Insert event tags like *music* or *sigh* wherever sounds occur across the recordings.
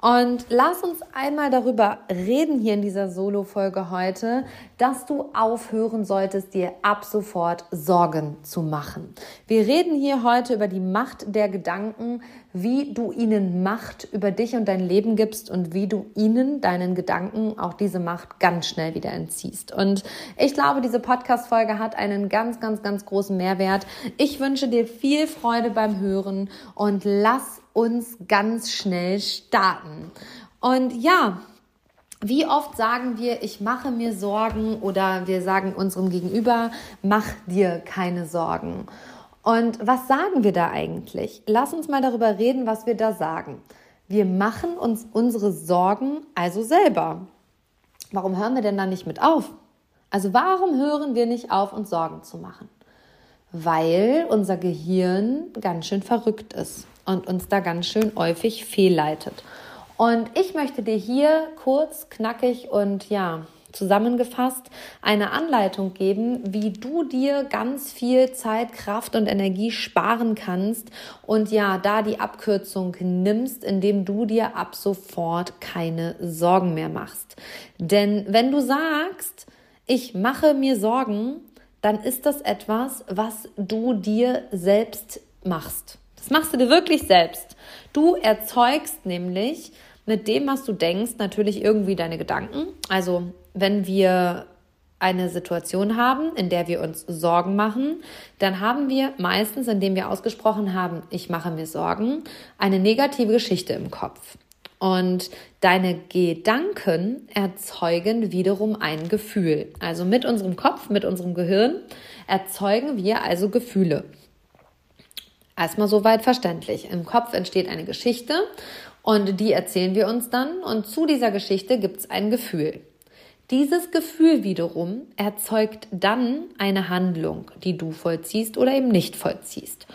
Und lass uns einmal darüber reden hier in dieser Solo-Folge heute, dass du aufhören solltest, dir ab sofort Sorgen zu machen. Wir reden hier heute über die Macht der Gedanken, wie du ihnen Macht über dich und dein Leben gibst und wie du ihnen, deinen Gedanken, auch diese Macht ganz schnell wieder entziehst. Und ich glaube, diese Podcast-Folge hat einen ganz, ganz, ganz großen Mehrwert. Ich wünsche dir viel Freude beim Hören und lass uns ganz schnell starten. Und ja, wie oft sagen wir, ich mache mir Sorgen oder wir sagen unserem Gegenüber, mach dir keine Sorgen. Und was sagen wir da eigentlich? Lass uns mal darüber reden, was wir da sagen. Wir machen uns unsere Sorgen also selber. Warum hören wir denn da nicht mit auf? Also warum hören wir nicht auf, uns Sorgen zu machen? Weil unser Gehirn ganz schön verrückt ist und uns da ganz schön häufig fehlleitet. Und ich möchte dir hier kurz, knackig und ja, zusammengefasst eine Anleitung geben, wie du dir ganz viel Zeit, Kraft und Energie sparen kannst und ja, da die Abkürzung nimmst, indem du dir ab sofort keine Sorgen mehr machst. Denn wenn du sagst, ich mache mir Sorgen, dann ist das etwas, was du dir selbst machst. Das machst du dir wirklich selbst. Du erzeugst nämlich mit dem, was du denkst, natürlich irgendwie deine Gedanken. Also wenn wir eine Situation haben, in der wir uns Sorgen machen, dann haben wir meistens, indem wir ausgesprochen haben, ich mache mir Sorgen, eine negative Geschichte im Kopf. Und deine Gedanken erzeugen wiederum ein Gefühl. Also mit unserem Kopf, mit unserem Gehirn erzeugen wir also Gefühle. Erstmal soweit verständlich. Im Kopf entsteht eine Geschichte und die erzählen wir uns dann und zu dieser Geschichte gibt es ein Gefühl. Dieses Gefühl wiederum erzeugt dann eine Handlung, die du vollziehst oder eben nicht vollziehst.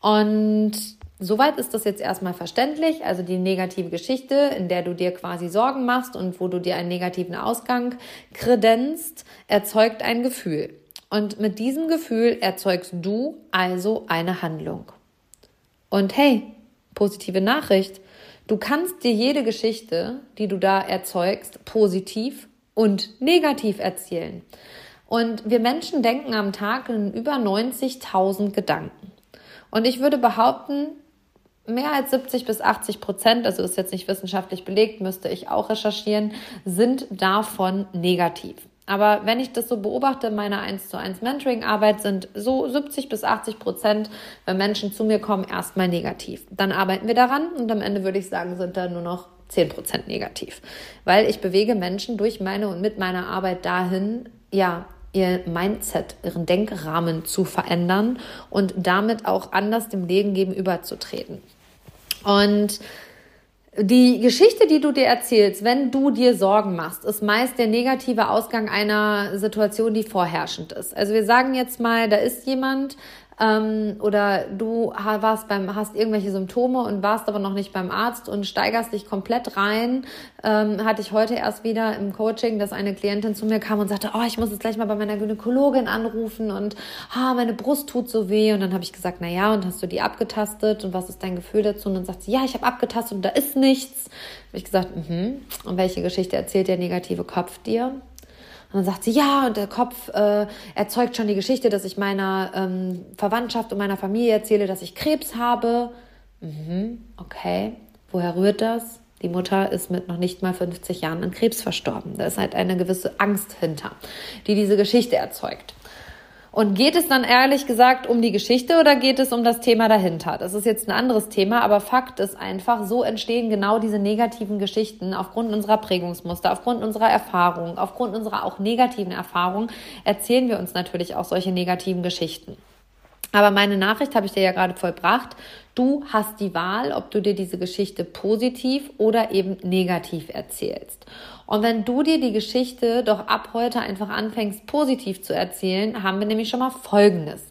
Und soweit ist das jetzt erstmal verständlich. Also die negative Geschichte, in der du dir quasi Sorgen machst und wo du dir einen negativen Ausgang kredenzt, erzeugt ein Gefühl. Und mit diesem Gefühl erzeugst du also eine Handlung. Und hey, positive Nachricht. Du kannst dir jede Geschichte, die du da erzeugst, positiv und negativ erzählen. Und wir Menschen denken am Tag in über 90.000 Gedanken. Und ich würde behaupten, mehr als 70 bis 80 Prozent, also ist jetzt nicht wissenschaftlich belegt, müsste ich auch recherchieren, sind davon negativ. Aber wenn ich das so beobachte in meiner 1 zu 1 Mentoring-Arbeit, sind so 70 bis 80 Prozent, wenn Menschen zu mir kommen, erstmal negativ. Dann arbeiten wir daran und am Ende würde ich sagen, sind da nur noch 10 Prozent negativ. Weil ich bewege Menschen durch meine und mit meiner Arbeit dahin, ja, ihr Mindset, ihren Denkrahmen zu verändern und damit auch anders dem Leben gegenüberzutreten. Und die Geschichte, die du dir erzählst, wenn du dir Sorgen machst, ist meist der negative Ausgang einer Situation, die vorherrschend ist. Also wir sagen jetzt mal, da ist jemand, ähm, oder du warst beim, hast irgendwelche Symptome und warst aber noch nicht beim Arzt und steigerst dich komplett rein. Ähm, hatte ich heute erst wieder im Coaching, dass eine Klientin zu mir kam und sagte, oh, ich muss jetzt gleich mal bei meiner Gynäkologin anrufen und ah, meine Brust tut so weh. Und dann habe ich gesagt, na ja, und hast du die abgetastet und was ist dein Gefühl dazu? Und dann sagt sie, ja, ich habe abgetastet und da ist nichts. Habe ich gesagt, mhm. Und welche Geschichte erzählt der negative Kopf dir? Und dann sagt sie, ja, und der Kopf äh, erzeugt schon die Geschichte, dass ich meiner ähm, Verwandtschaft und meiner Familie erzähle, dass ich Krebs habe. Mhm, okay. Woher rührt das? Die Mutter ist mit noch nicht mal 50 Jahren an Krebs verstorben. Da ist halt eine gewisse Angst hinter, die diese Geschichte erzeugt. Und geht es dann ehrlich gesagt um die Geschichte oder geht es um das Thema dahinter? Das ist jetzt ein anderes Thema, aber Fakt ist einfach, so entstehen genau diese negativen Geschichten aufgrund unserer Prägungsmuster, aufgrund unserer Erfahrungen, aufgrund unserer auch negativen Erfahrungen erzählen wir uns natürlich auch solche negativen Geschichten. Aber meine Nachricht habe ich dir ja gerade vollbracht. Du hast die Wahl, ob du dir diese Geschichte positiv oder eben negativ erzählst. Und wenn du dir die Geschichte doch ab heute einfach anfängst, positiv zu erzählen, haben wir nämlich schon mal Folgendes.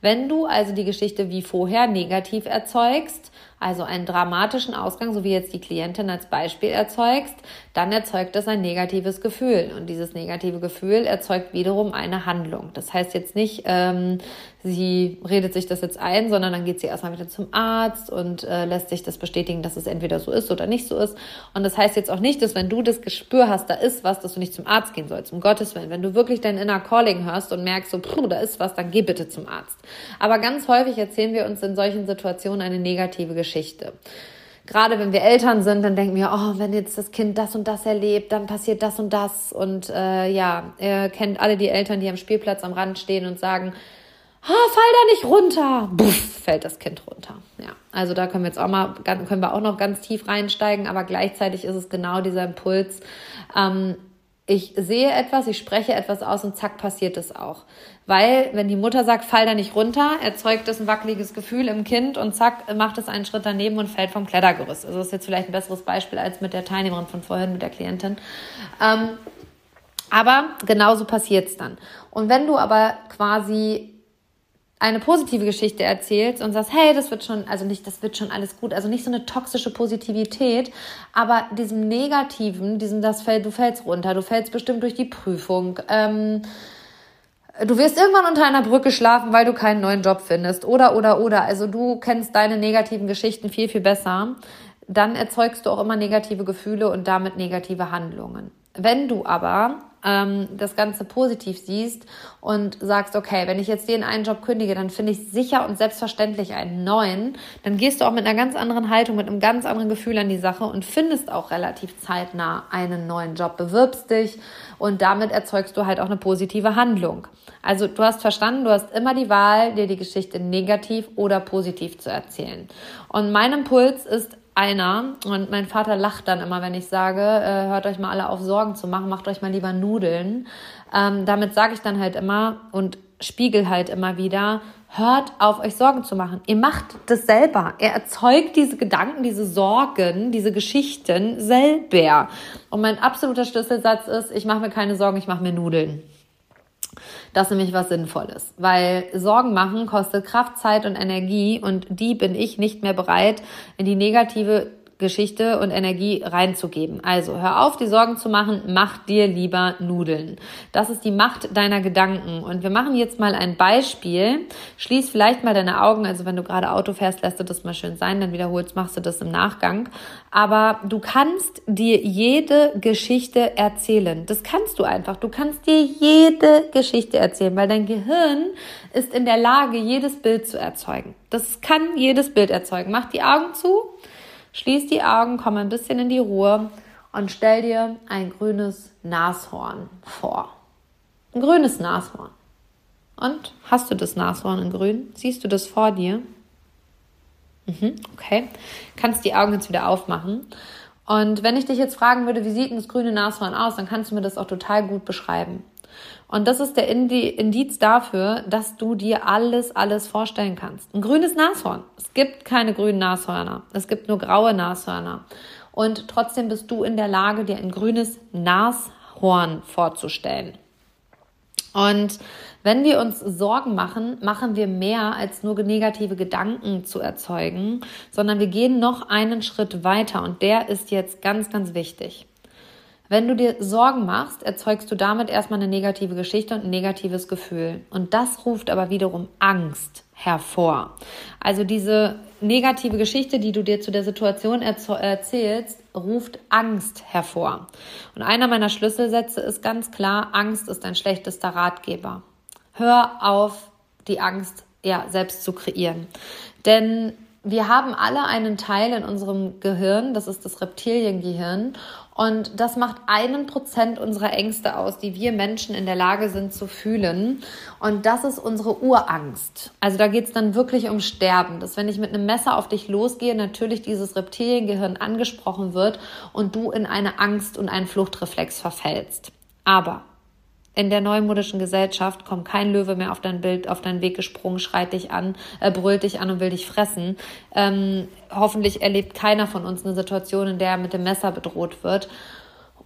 Wenn du also die Geschichte wie vorher negativ erzeugst, also einen dramatischen Ausgang, so wie jetzt die Klientin als Beispiel erzeugst, dann erzeugt das ein negatives Gefühl. Und dieses negative Gefühl erzeugt wiederum eine Handlung. Das heißt jetzt nicht, ähm, sie redet sich das jetzt ein, sondern dann geht sie erstmal wieder zum Arzt und äh, lässt sich das bestätigen, dass es entweder so ist oder nicht so ist. Und das heißt jetzt auch nicht, dass wenn du das Gespür hast, da ist was, dass du nicht zum Arzt gehen sollst, um Gottes Willen. Wenn du wirklich dein Inner Calling hörst und merkst, so, puh, da ist was, dann geh bitte zum Arzt. Aber ganz häufig erzählen wir uns in solchen Situationen eine negative Geschichte gerade wenn wir Eltern sind, dann denken wir, oh, wenn jetzt das Kind das und das erlebt, dann passiert das und das. Und äh, ja, ihr kennt alle die Eltern, die am Spielplatz am Rand stehen und sagen, ah, fall da nicht runter. Buff, fällt das Kind runter. Ja, also da können wir jetzt auch mal, können wir auch noch ganz tief reinsteigen, aber gleichzeitig ist es genau dieser Impuls. Ähm, ich sehe etwas, ich spreche etwas aus und zack passiert es auch. Weil, wenn die Mutter sagt, fall da nicht runter, erzeugt es ein wackeliges Gefühl im Kind und zack, macht es einen Schritt daneben und fällt vom Klettergerüst. Also das ist jetzt vielleicht ein besseres Beispiel als mit der Teilnehmerin von vorhin, mit der Klientin. Ähm, aber genauso passiert es dann. Und wenn du aber quasi eine positive Geschichte erzählst und sagst, hey, das wird schon, also nicht, das wird schon alles gut, also nicht so eine toxische Positivität, aber diesem Negativen, diesem, das fällt, du fällst runter, du fällst bestimmt durch die Prüfung, ähm, du wirst irgendwann unter einer Brücke schlafen, weil du keinen neuen Job findest, oder, oder, oder, also du kennst deine negativen Geschichten viel, viel besser, dann erzeugst du auch immer negative Gefühle und damit negative Handlungen. Wenn du aber ähm, das Ganze positiv siehst und sagst, okay, wenn ich jetzt den einen Job kündige, dann finde ich sicher und selbstverständlich einen neuen, dann gehst du auch mit einer ganz anderen Haltung, mit einem ganz anderen Gefühl an die Sache und findest auch relativ zeitnah einen neuen Job, bewirbst dich und damit erzeugst du halt auch eine positive Handlung. Also du hast verstanden, du hast immer die Wahl, dir die Geschichte negativ oder positiv zu erzählen. Und mein Impuls ist einer und mein Vater lacht dann immer, wenn ich sage, äh, hört euch mal alle auf, Sorgen zu machen, macht euch mal lieber Nudeln. Ähm, damit sage ich dann halt immer und spiegel halt immer wieder, hört auf, euch Sorgen zu machen. Ihr macht das selber. Er erzeugt diese Gedanken, diese Sorgen, diese Geschichten selber. Und mein absoluter Schlüsselsatz ist, ich mache mir keine Sorgen, ich mache mir Nudeln. Das ist nämlich was Sinnvolles, weil Sorgen machen kostet Kraft, Zeit und Energie und die bin ich nicht mehr bereit in die negative Geschichte und Energie reinzugeben. Also hör auf, die Sorgen zu machen, mach dir lieber Nudeln. Das ist die Macht deiner Gedanken. Und wir machen jetzt mal ein Beispiel. Schließ vielleicht mal deine Augen. Also wenn du gerade Auto fährst, lässt du das mal schön sein, dann wiederholst, machst du das im Nachgang. Aber du kannst dir jede Geschichte erzählen. Das kannst du einfach. Du kannst dir jede Geschichte erzählen, weil dein Gehirn ist in der Lage, jedes Bild zu erzeugen. Das kann jedes Bild erzeugen. Mach die Augen zu Schließ die Augen, komm ein bisschen in die Ruhe und stell dir ein grünes Nashorn vor. Ein grünes Nashorn. Und hast du das Nashorn in grün? Siehst du das vor dir? Mhm, okay. Kannst die Augen jetzt wieder aufmachen. Und wenn ich dich jetzt fragen würde, wie sieht denn das grüne Nashorn aus, dann kannst du mir das auch total gut beschreiben. Und das ist der Indiz dafür, dass du dir alles, alles vorstellen kannst. Ein grünes Nashorn. Es gibt keine grünen Nashörner. Es gibt nur graue Nashörner. Und trotzdem bist du in der Lage, dir ein grünes Nashorn vorzustellen. Und wenn wir uns Sorgen machen, machen wir mehr als nur negative Gedanken zu erzeugen, sondern wir gehen noch einen Schritt weiter und der ist jetzt ganz, ganz wichtig. Wenn du dir Sorgen machst, erzeugst du damit erstmal eine negative Geschichte und ein negatives Gefühl. Und das ruft aber wiederum Angst hervor. Also diese negative Geschichte, die du dir zu der Situation erzählst, ruft Angst hervor. Und einer meiner Schlüsselsätze ist ganz klar, Angst ist ein schlechtester Ratgeber. Hör auf, die Angst ja, selbst zu kreieren. Denn wir haben alle einen Teil in unserem Gehirn, das ist das Reptiliengehirn, und das macht einen Prozent unserer Ängste aus, die wir Menschen in der Lage sind zu fühlen. Und das ist unsere Urangst. Also da geht es dann wirklich um Sterben. Dass wenn ich mit einem Messer auf dich losgehe, natürlich dieses Reptiliengehirn angesprochen wird und du in eine Angst und einen Fluchtreflex verfällst. Aber in der neumodischen Gesellschaft kommt kein Löwe mehr auf dein Bild, auf deinen Weg gesprungen, schreit dich an, äh, brüllt dich an und will dich fressen. Ähm, hoffentlich erlebt keiner von uns eine Situation, in der er mit dem Messer bedroht wird.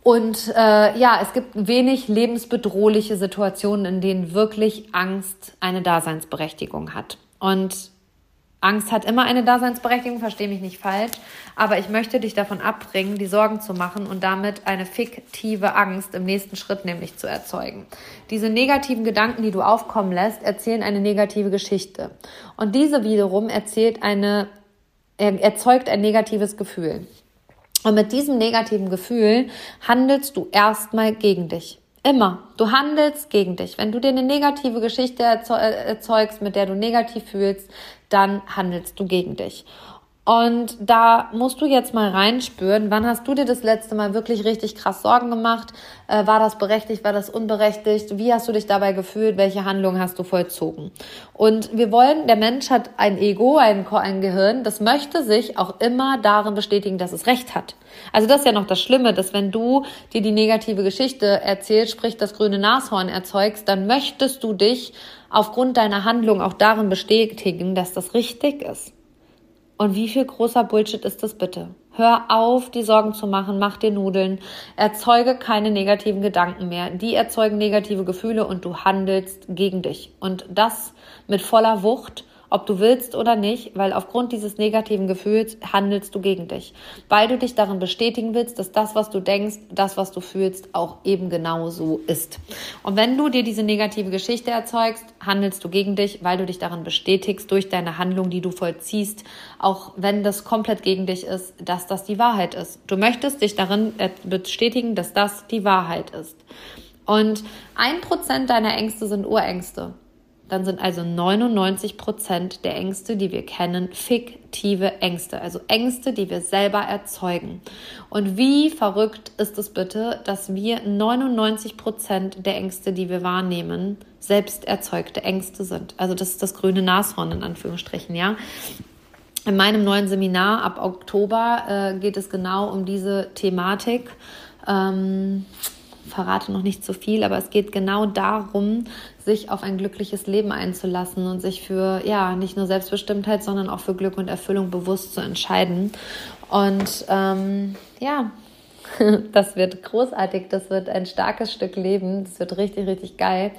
Und äh, ja, es gibt wenig lebensbedrohliche Situationen, in denen wirklich Angst eine Daseinsberechtigung hat. Und Angst hat immer eine Daseinsberechtigung, verstehe mich nicht falsch, aber ich möchte dich davon abbringen, die Sorgen zu machen und damit eine fiktive Angst im nächsten Schritt nämlich zu erzeugen. Diese negativen Gedanken, die du aufkommen lässt, erzählen eine negative Geschichte. Und diese wiederum erzählt eine, erzeugt ein negatives Gefühl. Und mit diesem negativen Gefühl handelst du erstmal gegen dich. Immer. Du handelst gegen dich. Wenn du dir eine negative Geschichte erzeugst, mit der du negativ fühlst, dann handelst du gegen dich. Und da musst du jetzt mal reinspüren, wann hast du dir das letzte Mal wirklich richtig krass Sorgen gemacht? Äh, war das berechtigt, war das unberechtigt? Wie hast du dich dabei gefühlt? Welche Handlungen hast du vollzogen? Und wir wollen, der Mensch hat ein Ego, ein, ein Gehirn, das möchte sich auch immer darin bestätigen, dass es Recht hat. Also das ist ja noch das Schlimme, dass wenn du dir die negative Geschichte erzählst, sprich das grüne Nashorn erzeugst, dann möchtest du dich aufgrund deiner Handlung auch darin bestätigen, dass das richtig ist. Und wie viel großer Bullshit ist das bitte? Hör auf, die Sorgen zu machen, mach dir Nudeln, erzeuge keine negativen Gedanken mehr. Die erzeugen negative Gefühle und du handelst gegen dich. Und das mit voller Wucht ob du willst oder nicht, weil aufgrund dieses negativen Gefühls handelst du gegen dich, weil du dich darin bestätigen willst, dass das, was du denkst, das, was du fühlst, auch eben genau so ist. Und wenn du dir diese negative Geschichte erzeugst, handelst du gegen dich, weil du dich darin bestätigst durch deine Handlung, die du vollziehst, auch wenn das komplett gegen dich ist, dass das die Wahrheit ist. Du möchtest dich darin äh, bestätigen, dass das die Wahrheit ist. Und ein Prozent deiner Ängste sind Urängste dann sind also 99 Prozent der Ängste, die wir kennen, fiktive Ängste, also Ängste, die wir selber erzeugen. Und wie verrückt ist es bitte, dass wir 99 Prozent der Ängste, die wir wahrnehmen, selbst erzeugte Ängste sind. Also das ist das grüne Nashorn in Anführungsstrichen, ja. In meinem neuen Seminar ab Oktober äh, geht es genau um diese Thematik. Ähm, verrate noch nicht zu viel, aber es geht genau darum, sich auf ein glückliches Leben einzulassen und sich für, ja, nicht nur Selbstbestimmtheit, sondern auch für Glück und Erfüllung bewusst zu entscheiden. Und ähm, ja, *laughs* das wird großartig, das wird ein starkes Stück Leben, das wird richtig, richtig geil.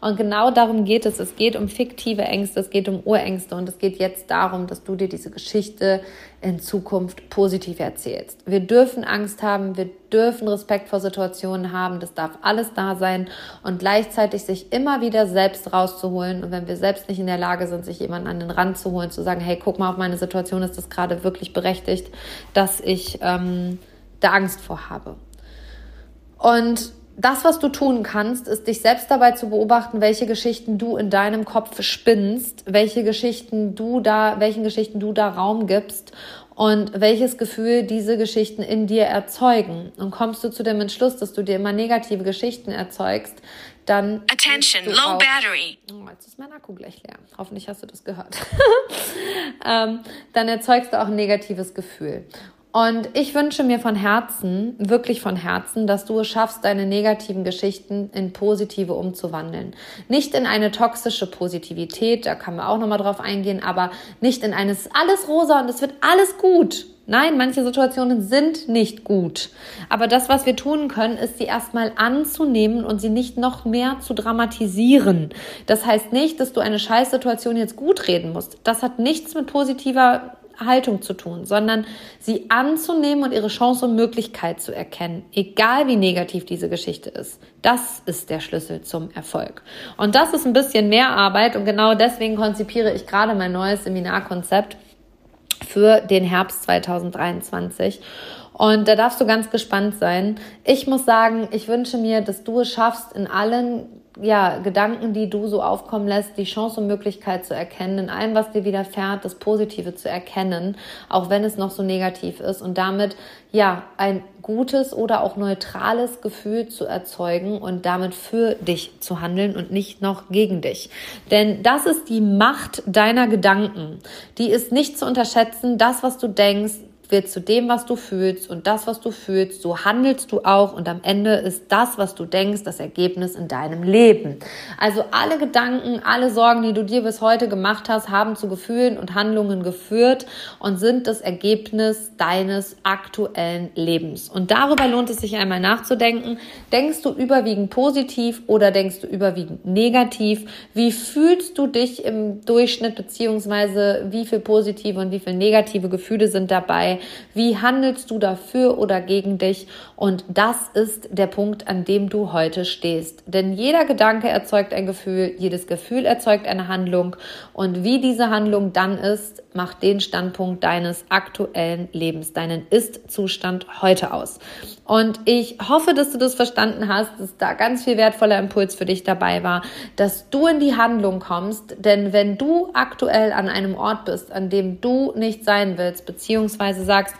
Und genau darum geht es. Es geht um fiktive Ängste, es geht um Urängste und es geht jetzt darum, dass du dir diese Geschichte in Zukunft positiv erzählst. Wir dürfen Angst haben, wir dürfen Respekt vor Situationen haben, das darf alles da sein und gleichzeitig sich immer wieder selbst rauszuholen. Und wenn wir selbst nicht in der Lage sind, sich jemanden an den Rand zu holen, zu sagen, hey, guck mal auf meine Situation, ist das gerade wirklich berechtigt, dass ich ähm, da Angst vor habe. Und das, was du tun kannst, ist dich selbst dabei zu beobachten, welche Geschichten du in deinem Kopf spinnst, welche Geschichten du da, welchen Geschichten du da Raum gibst und welches Gefühl diese Geschichten in dir erzeugen. Und kommst du zu dem Entschluss, dass du dir immer negative Geschichten erzeugst, dann Attention, low auch, battery. Oh, jetzt ist mein Akku gleich leer. Hoffentlich hast du das gehört. *laughs* ähm, dann erzeugst du auch ein negatives Gefühl. Und ich wünsche mir von Herzen, wirklich von Herzen, dass du es schaffst, deine negativen Geschichten in positive umzuwandeln. Nicht in eine toxische Positivität, da kann man auch nochmal drauf eingehen, aber nicht in eines alles rosa und es wird alles gut. Nein, manche Situationen sind nicht gut. Aber das, was wir tun können, ist sie erstmal anzunehmen und sie nicht noch mehr zu dramatisieren. Das heißt nicht, dass du eine Scheißsituation jetzt gut reden musst. Das hat nichts mit positiver Haltung zu tun, sondern sie anzunehmen und ihre Chance und Möglichkeit zu erkennen, egal wie negativ diese Geschichte ist. Das ist der Schlüssel zum Erfolg. Und das ist ein bisschen mehr Arbeit und genau deswegen konzipiere ich gerade mein neues Seminarkonzept für den Herbst 2023. Und da darfst du ganz gespannt sein. Ich muss sagen, ich wünsche mir, dass du es schaffst, in allen ja, Gedanken, die du so aufkommen lässt, die Chance und Möglichkeit zu erkennen, in allem, was dir widerfährt, das Positive zu erkennen, auch wenn es noch so negativ ist und damit, ja, ein gutes oder auch neutrales Gefühl zu erzeugen und damit für dich zu handeln und nicht noch gegen dich. Denn das ist die Macht deiner Gedanken. Die ist nicht zu unterschätzen. Das, was du denkst, wird zu dem, was du fühlst und das, was du fühlst, so handelst du auch und am Ende ist das, was du denkst, das Ergebnis in deinem Leben. Also alle Gedanken, alle Sorgen, die du dir bis heute gemacht hast, haben zu Gefühlen und Handlungen geführt und sind das Ergebnis deines aktuellen Lebens. Und darüber lohnt es sich einmal nachzudenken. Denkst du überwiegend positiv oder denkst du überwiegend negativ? Wie fühlst du dich im Durchschnitt beziehungsweise wie viel positive und wie viel negative Gefühle sind dabei? Wie handelst du dafür oder gegen dich? Und das ist der Punkt, an dem du heute stehst. Denn jeder Gedanke erzeugt ein Gefühl, jedes Gefühl erzeugt eine Handlung. Und wie diese Handlung dann ist, macht den Standpunkt deines aktuellen Lebens, deinen Ist-Zustand heute aus. Und ich hoffe, dass du das verstanden hast, dass da ganz viel wertvoller Impuls für dich dabei war, dass du in die Handlung kommst. Denn wenn du aktuell an einem Ort bist, an dem du nicht sein willst, beziehungsweise sagst,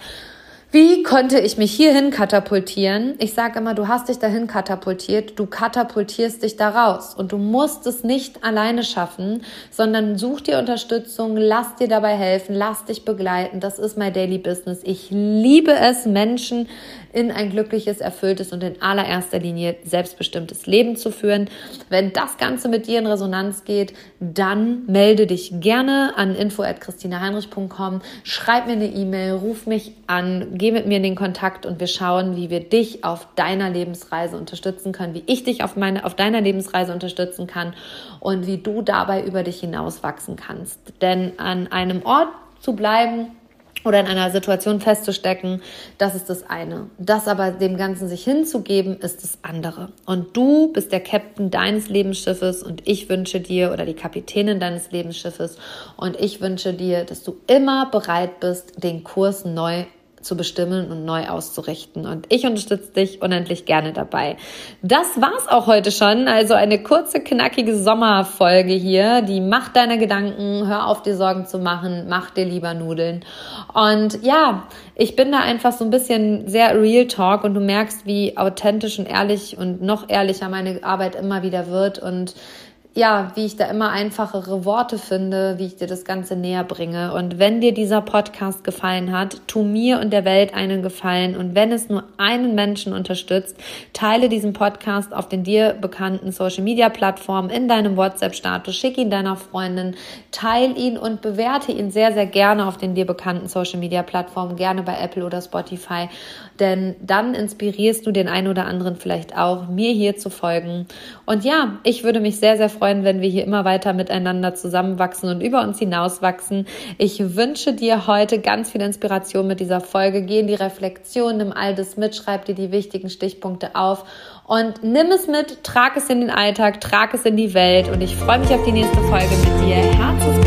wie konnte ich mich hierhin katapultieren? Ich sage immer, du hast dich dahin katapultiert, du katapultierst dich da raus und du musst es nicht alleine schaffen, sondern such dir Unterstützung, lass dir dabei helfen, lass dich begleiten. Das ist mein Daily Business. Ich liebe es, Menschen in ein glückliches, erfülltes und in allererster Linie selbstbestimmtes Leben zu führen. Wenn das Ganze mit dir in Resonanz geht, dann melde dich gerne an info@christinaheinrich.com, schreib mir eine E-Mail, ruf mich an, geh mit mir in den Kontakt und wir schauen, wie wir dich auf deiner Lebensreise unterstützen können, wie ich dich auf meine auf deiner Lebensreise unterstützen kann und wie du dabei über dich hinaus wachsen kannst. Denn an einem Ort zu bleiben, oder in einer Situation festzustecken, das ist das eine. Das aber dem Ganzen sich hinzugeben, ist das andere. Und du bist der Captain deines Lebensschiffes und ich wünsche dir oder die Kapitänin deines Lebensschiffes und ich wünsche dir, dass du immer bereit bist, den Kurs neu zu bestimmen und neu auszurichten. Und ich unterstütze dich unendlich gerne dabei. Das war's auch heute schon. Also eine kurze, knackige Sommerfolge hier. Die Macht deiner Gedanken. Hör auf, dir Sorgen zu machen. Mach dir lieber Nudeln. Und ja, ich bin da einfach so ein bisschen sehr Real Talk und du merkst, wie authentisch und ehrlich und noch ehrlicher meine Arbeit immer wieder wird und ja, wie ich da immer einfachere Worte finde, wie ich dir das Ganze näher bringe. Und wenn dir dieser Podcast gefallen hat, tu mir und der Welt einen Gefallen. Und wenn es nur einen Menschen unterstützt, teile diesen Podcast auf den dir bekannten Social Media Plattformen in deinem WhatsApp-Status, schick ihn deiner Freundin, teile ihn und bewerte ihn sehr, sehr gerne auf den dir bekannten Social Media Plattformen, gerne bei Apple oder Spotify. Denn dann inspirierst du den einen oder anderen vielleicht auch, mir hier zu folgen. Und ja, ich würde mich sehr, sehr freuen, freuen, wenn wir hier immer weiter miteinander zusammenwachsen und über uns hinauswachsen. Ich wünsche dir heute ganz viel Inspiration mit dieser Folge. Geh in die Reflexion, nimm all das mit, schreib dir die wichtigen Stichpunkte auf und nimm es mit, trag es in den Alltag, trag es in die Welt und ich freue mich auf die nächste Folge mit dir. Herzensgrüße